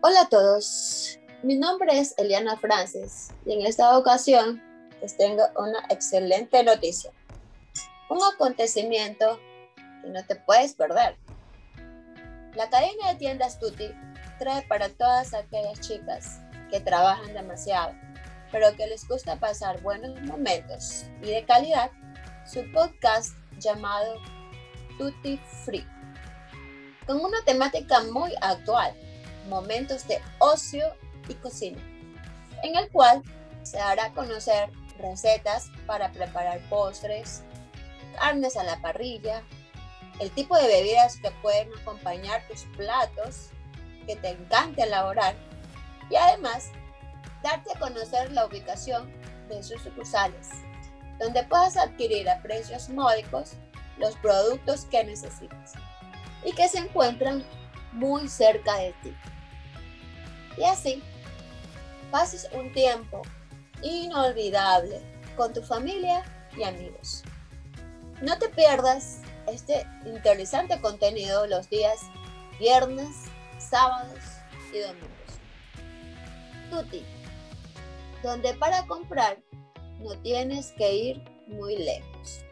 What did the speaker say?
Hola a todos, mi nombre es Eliana Francis y en esta ocasión les tengo una excelente noticia. Un acontecimiento que no te puedes perder. La cadena de tiendas Tutti trae para todas aquellas chicas que trabajan demasiado, pero que les gusta pasar buenos momentos y de calidad, su podcast llamado Tutti Free, con una temática muy actual momentos de ocio y cocina, en el cual se hará conocer recetas para preparar postres, carnes a la parrilla, el tipo de bebidas que pueden acompañar tus platos que te encante elaborar y además darte a conocer la ubicación de sus sucursales, donde puedas adquirir a precios módicos los productos que necesitas y que se encuentran muy cerca de ti y así pases un tiempo inolvidable con tu familia y amigos. No te pierdas este interesante contenido los días viernes, sábados y domingos. Tuti, donde para comprar no tienes que ir muy lejos.